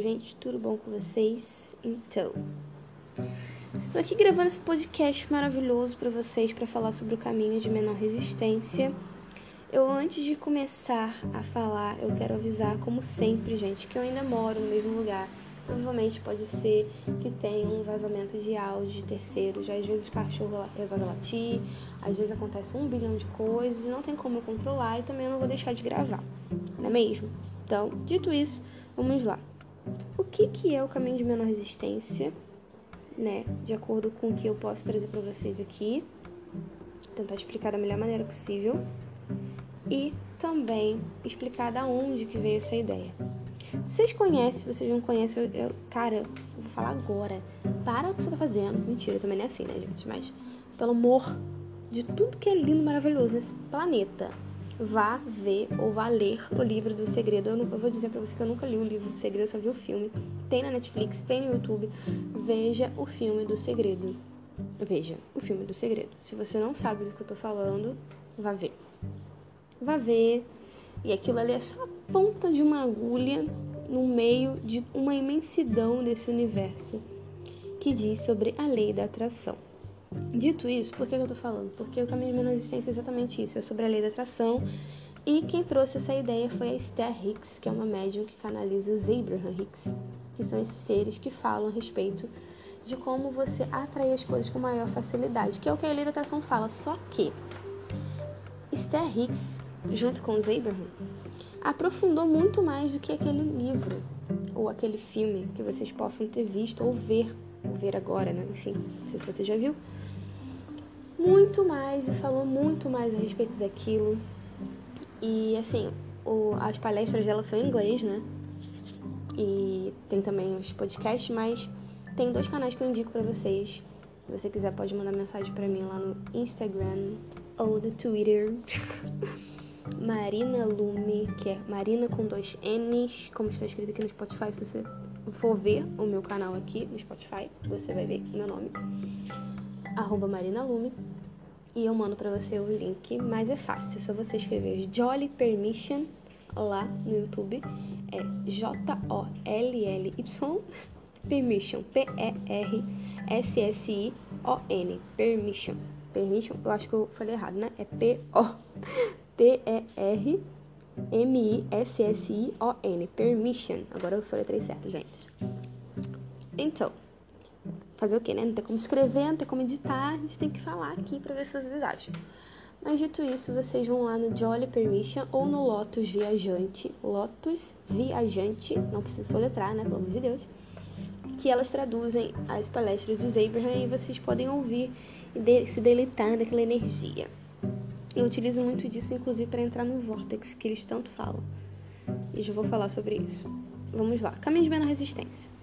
gente? Tudo bom com vocês? Então, estou aqui gravando esse podcast maravilhoso para vocês para falar sobre o caminho de menor resistência. Eu, antes de começar a falar, eu quero avisar, como sempre, gente, que eu ainda moro no mesmo lugar. Provavelmente pode ser que tenha um vazamento de áudio de terceiros. Às vezes o cachorro resolve latir, às vezes acontece um bilhão de coisas e não tem como eu controlar e também eu não vou deixar de gravar, não é mesmo? Então, dito isso, vamos lá. O que, que é o caminho de menor resistência, né? De acordo com o que eu posso trazer para vocês aqui, tentar explicar da melhor maneira possível e também explicar da onde que veio essa ideia. Vocês conhecem, vocês não conhecem, eu, eu, cara, eu vou falar agora. Para o que você tá fazendo. Mentira, também não é assim, né, gente? Mas, pelo amor de tudo que é lindo, maravilhoso nesse planeta, vá ver ou vá ler o livro do segredo. Eu, não, eu vou dizer pra você que eu nunca li o livro do segredo, eu só vi o filme. Tem na Netflix, tem no YouTube. Veja o filme do segredo. Veja o filme do segredo. Se você não sabe do que eu tô falando, vá ver. Vá ver. E aquilo ali é só a ponta de uma agulha no meio de uma imensidão desse universo que diz sobre a lei da atração. Dito isso, por que eu tô falando? Porque o caminho de menor existência é exatamente isso, é sobre a lei da atração. E quem trouxe essa ideia foi a Esther Hicks, que é uma médium que canaliza os Abraham Hicks, que são esses seres que falam a respeito de como você atrair as coisas com maior facilidade, que é o que a lei da atração fala. Só que Esther Hicks, junto com os Abraham, aprofundou muito mais do que aquele livro ou aquele filme que vocês possam ter visto ou ver, ou ver agora, né? Enfim, não sei se você já viu muito mais e falou muito mais a respeito daquilo. E assim, o, as palestras dela são em inglês, né? E tem também os podcasts, mas tem dois canais que eu indico para vocês. Se você quiser, pode mandar mensagem para mim lá no Instagram ou no Twitter. Marina Lume, que é Marina com dois N's, como está escrito aqui no Spotify. Se você for ver o meu canal aqui no Spotify, você vai ver aqui meu nome arroba Marina Lume, e eu mando para você o link, mas é fácil, é só você escrever Jolly Permission lá no YouTube, é J-O-L-L-Y Permission, P-E-R-S-S-I-O-N, Permission, Permission, eu acho que eu falei errado, né? É P-O, P-E-R M-I-S-S-I-O-N, Permission, agora eu soletrei certo, gente. Então, fazer o quê, né? Não tem como escrever, não tem como editar, a gente tem que falar aqui para ver se vocês acham. Mas dito isso, vocês vão lá no Jolly Permission ou no Lotus Viajante, Lotus Viajante, não precisa soletrar, né, pelo amor de Deus, que elas traduzem as palestras dos Abraham e vocês podem ouvir e de se deleitar daquela energia. Eu utilizo muito disso, inclusive, para entrar no Vortex, que eles tanto falam. E já vou falar sobre isso. Vamos lá. Caminho de menor resistência.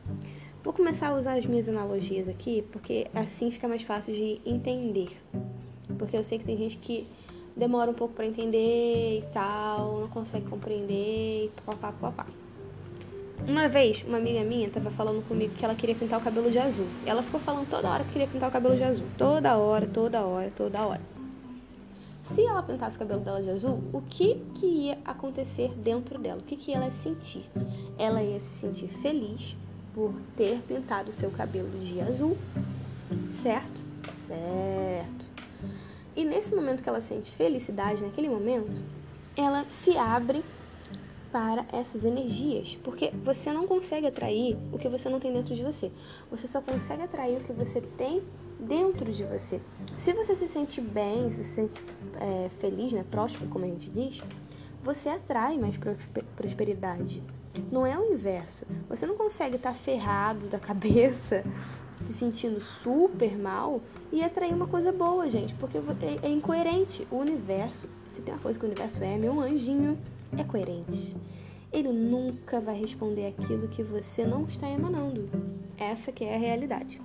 Vou começar a usar as minhas analogias aqui, porque assim fica mais fácil de entender. Porque eu sei que tem gente que demora um pouco para entender e tal, não consegue compreender e papá, papá. Uma vez, uma amiga minha estava falando comigo que ela queria pintar o cabelo de azul. Ela ficou falando toda hora que queria pintar o cabelo de azul. Toda hora, toda hora, toda hora. Se ela pintasse o cabelo dela de azul, o que, que ia acontecer dentro dela? O que, que ela ia sentir? Ela ia se sentir feliz, por ter pintado seu cabelo de azul, certo? Certo. E nesse momento que ela sente felicidade, naquele momento, ela se abre para essas energias, porque você não consegue atrair o que você não tem dentro de você. Você só consegue atrair o que você tem dentro de você. Se você se sente bem, se você se sente é, feliz, né, próspero, como a gente diz, você atrai mais prosperidade. Não é o inverso. Você não consegue estar ferrado da cabeça, se sentindo super mal e atrair uma coisa boa, gente, porque é, é incoerente. O universo, se tem uma coisa que o universo é, meu anjinho, é coerente. Ele nunca vai responder aquilo que você não está emanando. Essa que é a realidade.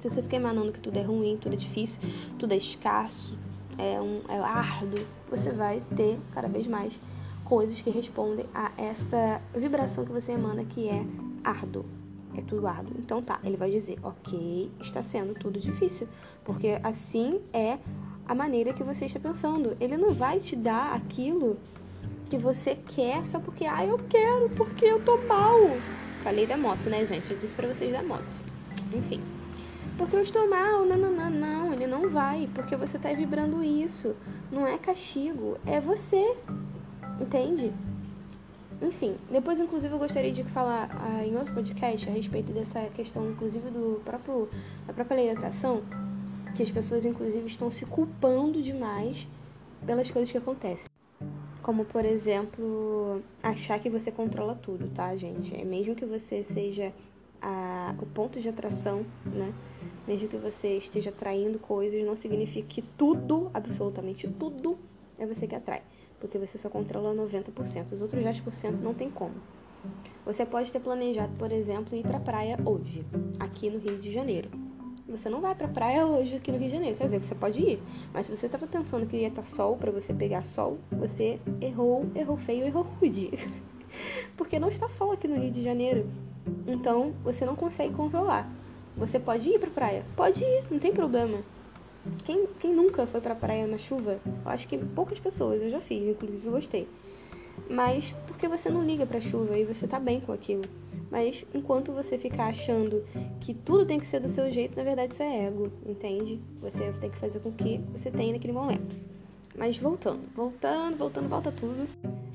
Se você fica emanando que tudo é ruim, tudo é difícil, tudo é escasso, é, um, é árduo, você vai ter cada vez mais coisas que respondem a essa vibração que você emana, que é árduo. É tudo árduo. Então tá, ele vai dizer, ok, está sendo tudo difícil. Porque assim é a maneira que você está pensando. Ele não vai te dar aquilo que você quer só porque, ah, eu quero, porque eu tô mal. Falei da moto, né, gente? Eu disse pra vocês da moto. Enfim. Porque eu estou mal, não, não, não, não, ele não vai, porque você tá vibrando isso. Não é castigo, é você. Entende? Enfim, depois inclusive eu gostaria de falar ah, em outro podcast a respeito dessa questão, inclusive do próprio da própria lei da atração, que as pessoas inclusive estão se culpando demais pelas coisas que acontecem. Como, por exemplo, achar que você controla tudo, tá, gente? É mesmo que você seja a, o ponto de atração, né? Mesmo que você esteja atraindo coisas, não significa que tudo, absolutamente tudo, é você que atrai. Porque você só controla 90%. Os outros 10% não tem como. Você pode ter planejado, por exemplo, ir pra praia hoje, aqui no Rio de Janeiro. Você não vai pra praia hoje aqui no Rio de Janeiro. Quer dizer, você pode ir. Mas se você estava pensando que ia estar sol para você pegar sol, você errou, errou feio, errou rude. Porque não está sol aqui no Rio de Janeiro. Então, você não consegue controlar. Você pode ir pra praia? Pode ir, não tem problema. Quem, quem nunca foi pra praia na chuva? Eu acho que poucas pessoas, eu já fiz, inclusive gostei. Mas porque você não liga pra chuva e você tá bem com aquilo. Mas enquanto você ficar achando que tudo tem que ser do seu jeito, na verdade isso é ego, entende? Você tem que fazer com o que você tem naquele momento. Mas voltando, voltando, voltando, volta tudo.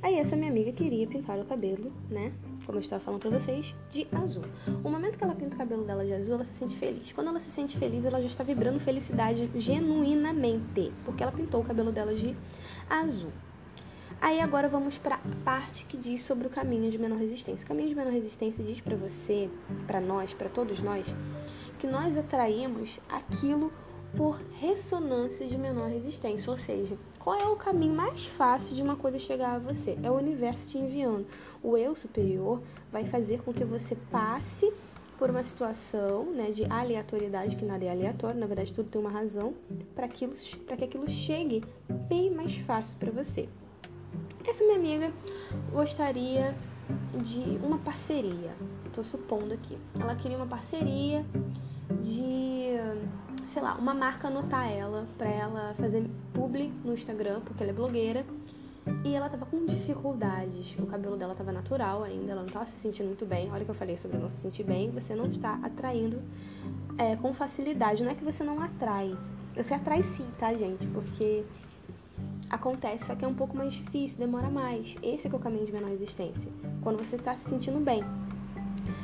Aí essa minha amiga queria pintar o cabelo, né? Como eu estava falando pra vocês, de azul. O momento que ela pinta o cabelo dela de azul, ela se sente feliz. Quando ela se sente feliz, ela já está vibrando felicidade genuinamente, porque ela pintou o cabelo dela de azul. Aí agora vamos para a parte que diz sobre o caminho de menor resistência. O caminho de menor resistência diz para você, para nós, para todos nós, que nós atraímos aquilo por ressonância de menor resistência, ou seja, qual é o caminho mais fácil de uma coisa chegar a você? É o universo te enviando. O eu superior vai fazer com que você passe por uma situação né, de aleatoriedade, que nada é aleatório, na verdade tudo tem uma razão, para que aquilo chegue bem mais fácil para você. Essa minha amiga gostaria de uma parceria. Tô supondo aqui. Ela queria uma parceria de, sei lá, uma marca anotar ela para ela fazer publi no Instagram, porque ela é blogueira. E ela tava com dificuldades. O cabelo dela tava natural ainda, ela não tava se sentindo muito bem. Olha que eu falei sobre não se sentir bem. Você não está atraindo é, com facilidade. Não é que você não atrai. Você atrai sim, tá, gente? Porque acontece, só que é um pouco mais difícil, demora mais. Esse é, é o caminho de menor resistência. Quando você está se sentindo bem.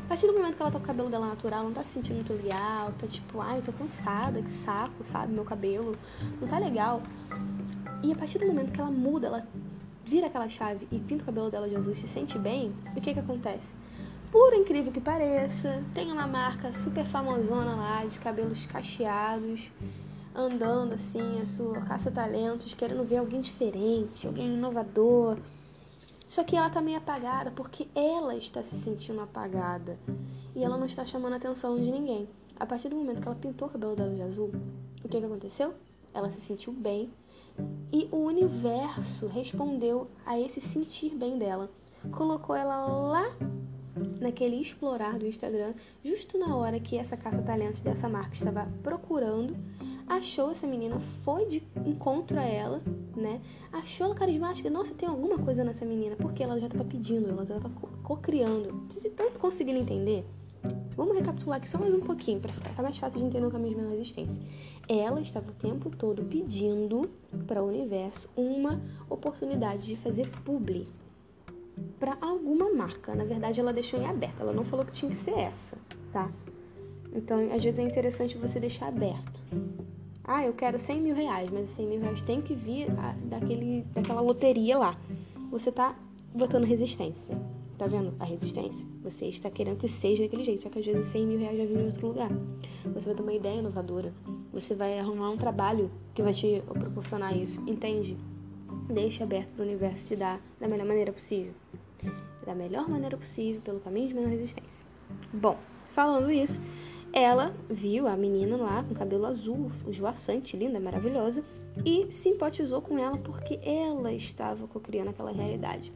A partir do momento que ela tá com o cabelo dela natural, não tá se sentindo muito legal, tá tipo, ai, tô cansada, que saco, sabe? Meu cabelo não tá legal. E a partir do momento que ela muda, ela vira aquela chave e pinta o cabelo dela de azul e se sente bem, o que que acontece? Por incrível que pareça, tem uma marca super famosona lá de cabelos cacheados andando assim, a sua caça-talentos, querendo ver alguém diferente, alguém inovador. Só que ela tá meio apagada porque ela está se sentindo apagada e ela não está chamando a atenção de ninguém. A partir do momento que ela pintou o cabelo dela de azul, o que, que aconteceu? Ela se sentiu bem e o universo respondeu a esse sentir bem dela. Colocou ela lá naquele explorar do Instagram, justo na hora que essa caça-talentos dessa marca estava procurando achou essa menina, foi de encontro a ela, né? Achou ela carismática. Nossa, tem alguma coisa nessa menina, porque ela já estava pedindo, ela já estava co-criando. Se tanto conseguindo entender, vamos recapitular aqui só mais um pouquinho, para ficar mais fácil de entender o caminho de menor existência. Ela estava o tempo todo pedindo para o universo uma oportunidade de fazer publi para alguma marca. Na verdade, ela deixou em aberto. Ela não falou que tinha que ser essa, tá? Então, às vezes é interessante você deixar aberto. Ah, eu quero 100 mil reais, mas 100 mil reais tem que vir daquele, daquela loteria lá. Você tá botando resistência. Tá vendo a resistência? Você está querendo que seja daquele jeito, só que às vezes 100 mil reais já vem em outro lugar. Você vai ter uma ideia inovadora. Você vai arrumar um trabalho que vai te proporcionar isso. Entende? Deixe aberto para o universo te dar da melhor maneira possível. Da melhor maneira possível, pelo caminho de menor resistência. Bom, falando isso, ela viu a menina lá com cabelo azul, esvoaçante, linda, maravilhosa, e simpatizou com ela porque ela estava criando aquela realidade.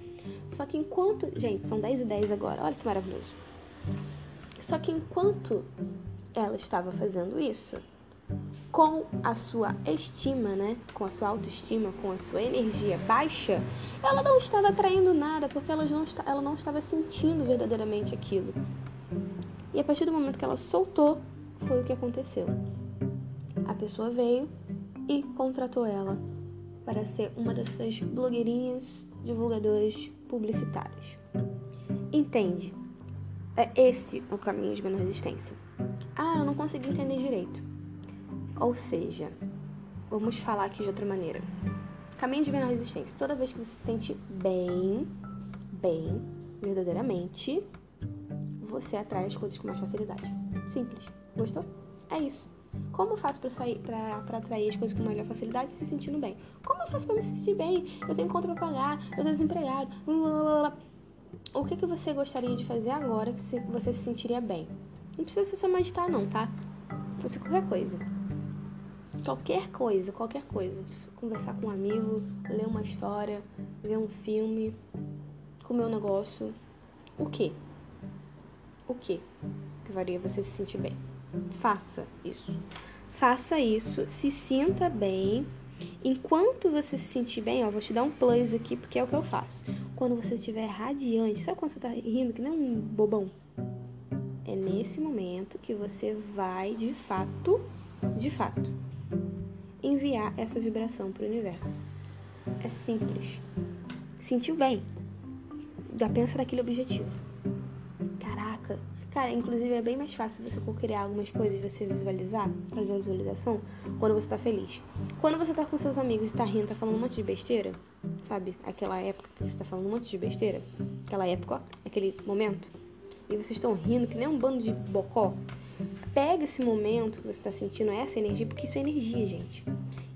Só que enquanto. Gente, são 10 e 10 agora, olha que maravilhoso. Só que enquanto ela estava fazendo isso, com a sua estima, né? Com a sua autoestima, com a sua energia baixa, ela não estava atraindo nada porque ela não, ela não estava sentindo verdadeiramente aquilo. E a partir do momento que ela soltou, foi o que aconteceu. A pessoa veio e contratou ela para ser uma das suas blogueirinhas, divulgadoras publicitários. Entende? É esse o caminho de menor resistência. Ah, eu não consegui entender direito. Ou seja, vamos falar aqui de outra maneira. Caminho de menor resistência. Toda vez que você se sente bem, bem, verdadeiramente, você atrai as coisas com mais facilidade. Simples. Gostou? É isso. Como eu faço para sair, para atrair as coisas com maior facilidade se sentindo bem? Como eu faço para me sentir bem? Eu tenho conta para pagar, eu tô desempregado. O que, que você gostaria de fazer agora que você se sentiria bem? Não precisa só meditar não, tá? Pode ser qualquer coisa. Qualquer coisa, qualquer coisa. Conversar com um amigo, ler uma história, ver um filme, comer um negócio. O que? O que que faria você se sentir bem? Faça isso. Faça isso, se sinta bem. Enquanto você se sentir bem, ó, vou te dar um plus aqui, porque é o que eu faço. Quando você estiver radiante, sabe quando você tá rindo que nem um bobão? É nesse momento que você vai, de fato, de fato, enviar essa vibração para o universo. É simples. Sentiu bem? Já pensa naquele objetivo. Cara, inclusive é bem mais fácil você criar algumas coisas, você visualizar, fazer a visualização, quando você tá feliz. Quando você tá com seus amigos e tá rindo, tá falando um monte de besteira, sabe? Aquela época que você tá falando um monte de besteira, aquela época, aquele momento, e vocês estão rindo que nem um bando de bocó. Pega esse momento que você tá sentindo, essa energia, porque isso é energia, gente.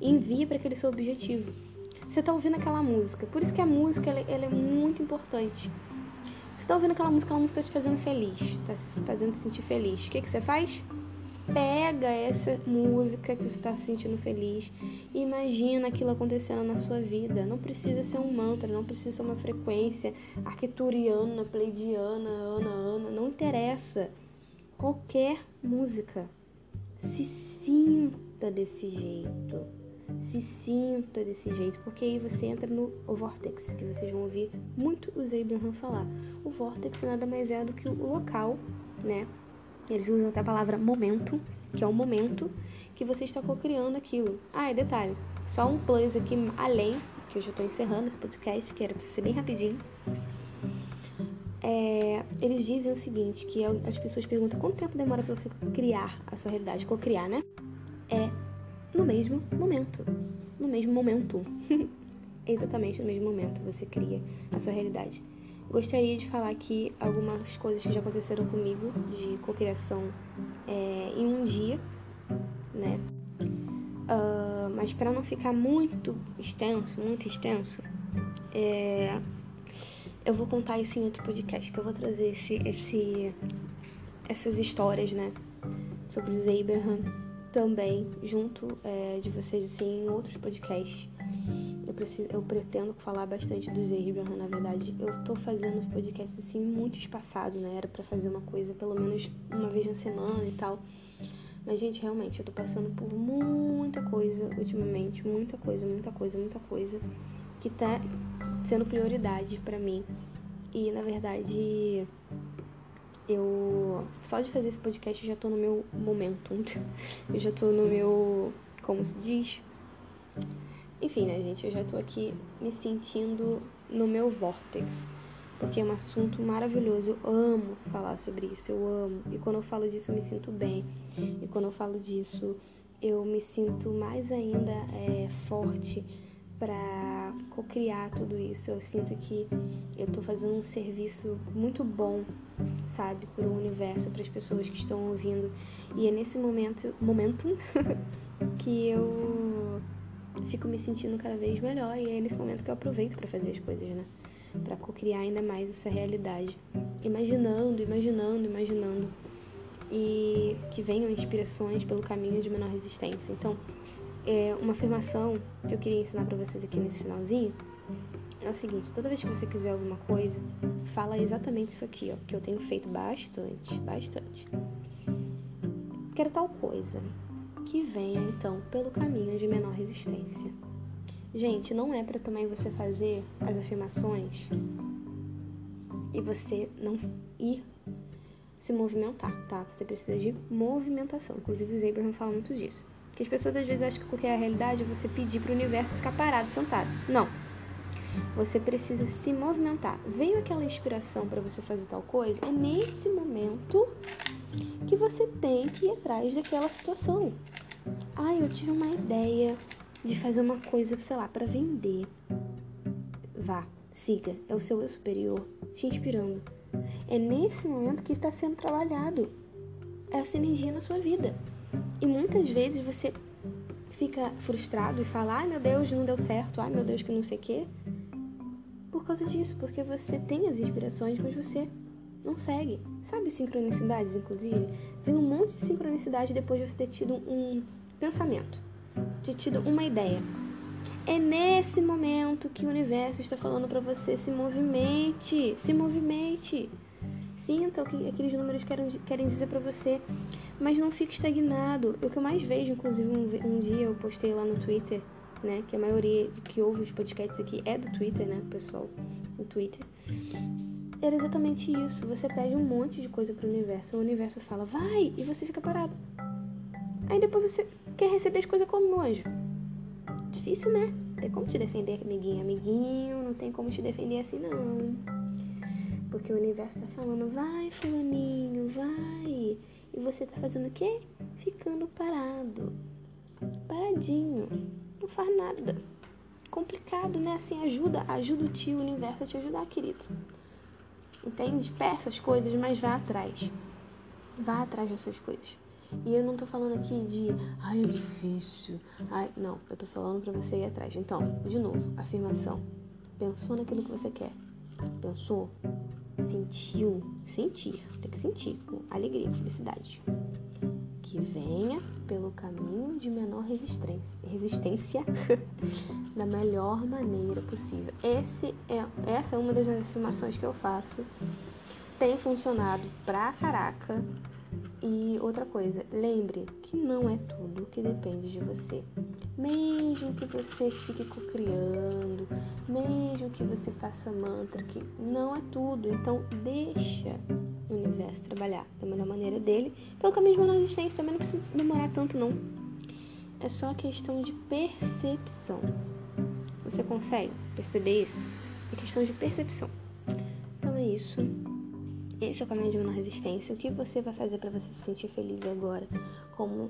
E envia para aquele seu objetivo. Você tá ouvindo aquela música, por isso que a música ela, ela é muito importante tá ouvindo aquela música, aquela música tá te fazendo feliz, tá se fazendo se sentir feliz. O que, que você faz? Pega essa música que você está se sentindo feliz e imagina aquilo acontecendo na sua vida. Não precisa ser um mantra, não precisa ser uma frequência arquituriana, pleidiana, ana, ana, não interessa. Qualquer música. Se sinta desse jeito se sinta desse jeito, porque aí você entra no vortex, que vocês vão ouvir muito os Abraham falar. O vortex nada mais é do que o local, né? Eles usam até a palavra momento, que é o momento que você está co-criando aquilo. Ah, e detalhe, só um plus aqui além, que eu já estou encerrando esse podcast, que era pra ser bem rapidinho. É, eles dizem o seguinte, que as pessoas perguntam quanto tempo demora para você criar a sua realidade, co-criar, né? É no mesmo momento. No mesmo momento. Exatamente no mesmo momento você cria a sua realidade. Gostaria de falar aqui algumas coisas que já aconteceram comigo de cocriação é, em um dia, né? Uh, mas para não ficar muito extenso, muito extenso, é, eu vou contar isso em outro podcast, que eu vou trazer esse, esse, essas histórias, né? Sobre os Abraham também junto é, de vocês assim em outros podcasts. Eu, preciso, eu pretendo falar bastante dos Abraham, na verdade. Eu tô fazendo os podcasts assim muito espaçado, né? Era para fazer uma coisa pelo menos uma vez na semana e tal. Mas, gente, realmente, eu tô passando por muita coisa ultimamente, muita coisa, muita coisa, muita coisa que tá sendo prioridade para mim. E, na verdade, eu só de fazer esse podcast já tô no meu momento. Eu já tô no meu, como se diz? Enfim, né, gente, eu já tô aqui me sentindo no meu vortex. Porque é um assunto maravilhoso. Eu amo falar sobre isso, eu amo. E quando eu falo disso, eu me sinto bem. E quando eu falo disso, eu me sinto mais ainda é, forte para co-criar tudo isso. Eu sinto que eu estou fazendo um serviço muito bom, sabe, para o universo, para as pessoas que estão ouvindo. E é nesse momento, momento que eu fico me sentindo cada vez melhor e é nesse momento que eu aproveito para fazer as coisas, né? Para co-criar ainda mais essa realidade, imaginando, imaginando, imaginando e que venham inspirações pelo caminho de menor resistência. Então, é, uma afirmação que eu queria ensinar para vocês aqui nesse finalzinho é o seguinte: toda vez que você quiser alguma coisa, fala exatamente isso aqui, ó, que eu tenho feito bastante, bastante. Quero tal coisa, que venha então pelo caminho de menor resistência. Gente, não é para também você fazer as afirmações e você não ir se movimentar, tá? Você precisa de movimentação. Inclusive, o Abraham fala muito disso. Que as pessoas às vezes acham que porque é a realidade é você pedir para o universo ficar parado, sentado. Não. Você precisa se movimentar. Veio aquela inspiração para você fazer tal coisa? É nesse momento que você tem que ir atrás daquela situação. Ah, eu tive uma ideia de fazer uma coisa, sei lá, para vender. Vá, siga. É o seu eu superior te inspirando. É nesse momento que está sendo trabalhado essa energia na sua vida. E muitas vezes você fica frustrado e fala: ai meu Deus, não deu certo, ai meu Deus, que não sei o quê. Por causa disso, porque você tem as inspirações, mas você não segue. Sabe sincronicidades, inclusive? Vem um monte de sincronicidade depois de você ter tido um pensamento, ter tido uma ideia. É nesse momento que o universo está falando para você se movimente, se movimente. Sinta o que aqueles números querem, querem dizer para você, mas não fique estagnado. O que eu mais vejo, inclusive um, um dia eu postei lá no Twitter, né, que a maioria que ouve os podcasts aqui é do Twitter, né, pessoal, no Twitter era exatamente isso. Você pede um monte de coisa pro universo. O universo fala, vai, e você fica parado. Aí depois você quer receber as coisas como anjo. Difícil, né? Tem como te defender, amiguinho, amiguinho. Não tem como te defender assim, não. Porque o universo tá falando, vai, fulaninho, vai. E você tá fazendo o quê? Ficando parado. Paradinho. Não faz nada. Complicado, né? Assim, ajuda, ajuda o tio, o universo a te ajudar, querido. Entende? Peça as coisas, mas vá atrás. Vá atrás das suas coisas. E eu não tô falando aqui de, ai, é difícil. Ai, não, eu tô falando para você ir atrás. Então, de novo, afirmação. Pensou naquilo que você quer. Pensou? Sentiu? Sentir. Tem que sentir alegria, felicidade que venha pelo caminho de menor resistência, resistência da melhor maneira possível. Esse é, essa é uma das afirmações que eu faço. Tem funcionado pra caraca. E outra coisa, lembre que não é tudo que depende de você. Mesmo que você fique cocriando, mesmo que você faça mantra, que não é tudo. Então deixa o universo trabalhar da melhor maneira dele, pelo caminho de menor existência, também não precisa demorar tanto não. É só questão de percepção. Você consegue perceber isso? É questão de percepção. Então é isso. Esse é o caminho de menor resistência. O que você vai fazer para você se sentir feliz agora, como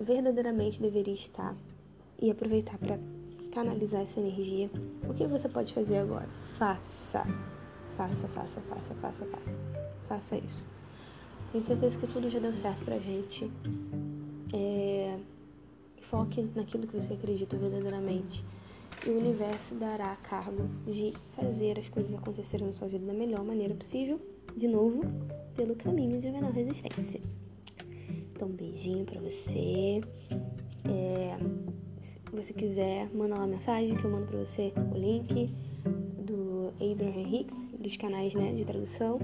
verdadeiramente deveria estar e aproveitar para canalizar essa energia? O que você pode fazer agora? Faça. Faça, faça, faça, faça, faça faça isso. Tenho certeza que tudo já deu certo pra gente. É... Foque naquilo que você acredita verdadeiramente. E o universo dará cargo de fazer as coisas acontecerem na sua vida da melhor maneira possível. De novo, pelo caminho de menor resistência. Então, um beijinho pra você. É... Se você quiser, manda uma mensagem que eu mando pra você o link do Abraham Hicks, dos canais né, de tradução.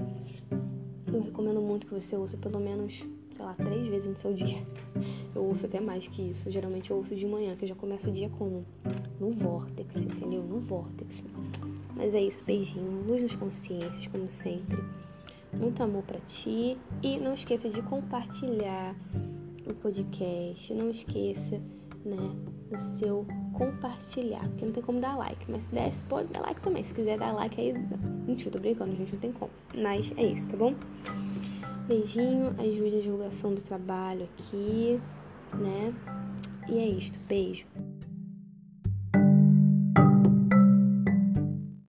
Eu recomendo muito que você ouça pelo menos, sei lá, três vezes no seu dia. Eu ouço até mais que isso. Geralmente eu ouço de manhã, que eu já começo o dia como? No vórtex, entendeu? No vórtex. Mas é isso, beijinho, luz nas consciências, como sempre. Muito amor para ti. E não esqueça de compartilhar o podcast. Não esqueça, né, o seu compartilhar. Porque não tem como dar like. Mas se der, pode dar like também. Se quiser dar like aí. Mentira, tô brincando, gente, não tem como. Mas é isso, tá bom? Beijinho, ajude a divulgação do trabalho aqui, né? E é isto. Beijo.